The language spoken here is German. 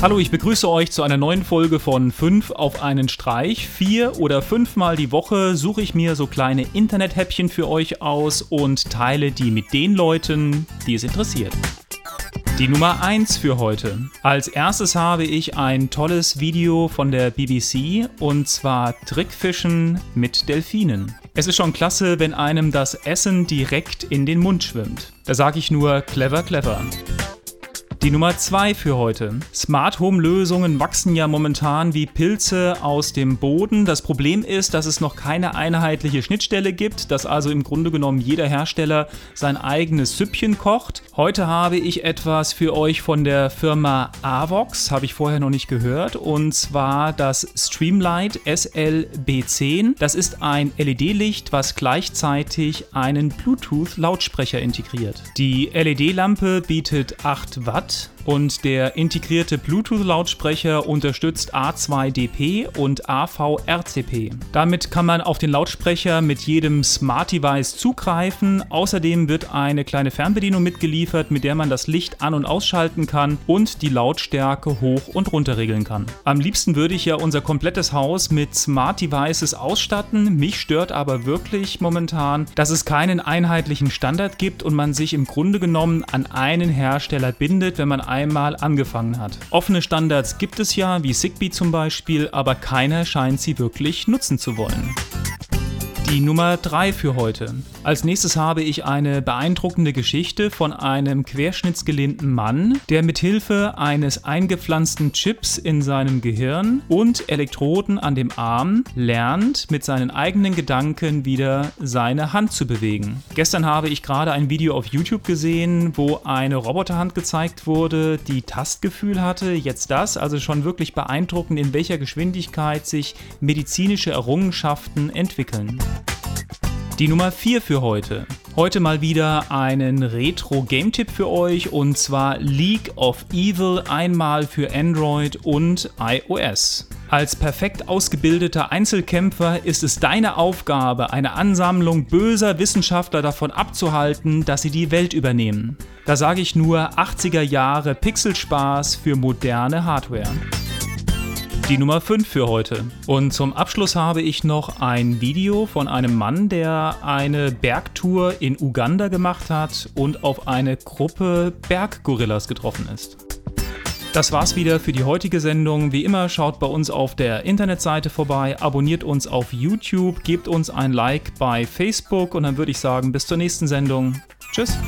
Hallo, ich begrüße euch zu einer neuen Folge von 5 auf einen Streich. Vier oder fünfmal die Woche suche ich mir so kleine Internethäppchen für euch aus und teile die mit den Leuten, die es interessiert. Die Nummer 1 für heute. Als erstes habe ich ein tolles Video von der BBC und zwar Trickfischen mit Delfinen. Es ist schon klasse, wenn einem das Essen direkt in den Mund schwimmt. Da sage ich nur clever, clever. Die Nummer 2 für heute. Smart Home Lösungen wachsen ja momentan wie Pilze aus dem Boden. Das Problem ist, dass es noch keine einheitliche Schnittstelle gibt, dass also im Grunde genommen jeder Hersteller sein eigenes Süppchen kocht. Heute habe ich etwas für euch von der Firma Avox, habe ich vorher noch nicht gehört, und zwar das Streamlight SLB10. Das ist ein LED-Licht, was gleichzeitig einen Bluetooth-Lautsprecher integriert. Die LED-Lampe bietet 8 Watt Watt und der integrierte Bluetooth-Lautsprecher unterstützt A2DP und AVRCP. Damit kann man auf den Lautsprecher mit jedem Smart Device zugreifen. Außerdem wird eine kleine Fernbedienung mitgeliefert, mit der man das Licht an- und ausschalten kann und die Lautstärke hoch und runter regeln kann. Am liebsten würde ich ja unser komplettes Haus mit Smart Devices ausstatten. Mich stört aber wirklich momentan, dass es keinen einheitlichen Standard gibt und man sich im Grunde genommen an einen Hersteller bindet, wenn man einmal angefangen hat. Offene Standards gibt es ja, wie Zigbee zum Beispiel, aber keiner scheint sie wirklich nutzen zu wollen die Nummer 3 für heute. Als nächstes habe ich eine beeindruckende Geschichte von einem querschnittsgelähmten Mann, der mit Hilfe eines eingepflanzten Chips in seinem Gehirn und Elektroden an dem Arm lernt, mit seinen eigenen Gedanken wieder seine Hand zu bewegen. Gestern habe ich gerade ein Video auf YouTube gesehen, wo eine Roboterhand gezeigt wurde, die Tastgefühl hatte. Jetzt das, also schon wirklich beeindruckend, in welcher Geschwindigkeit sich medizinische Errungenschaften entwickeln. Die Nummer 4 für heute. Heute mal wieder einen Retro-Game-Tipp für euch und zwar League of Evil einmal für Android und iOS. Als perfekt ausgebildeter Einzelkämpfer ist es deine Aufgabe, eine Ansammlung böser Wissenschaftler davon abzuhalten, dass sie die Welt übernehmen. Da sage ich nur 80er Jahre Pixelspaß für moderne Hardware die Nummer 5 für heute. Und zum Abschluss habe ich noch ein Video von einem Mann, der eine Bergtour in Uganda gemacht hat und auf eine Gruppe Berggorillas getroffen ist. Das war's wieder für die heutige Sendung. Wie immer schaut bei uns auf der Internetseite vorbei, abonniert uns auf YouTube, gebt uns ein Like bei Facebook und dann würde ich sagen, bis zur nächsten Sendung. Tschüss.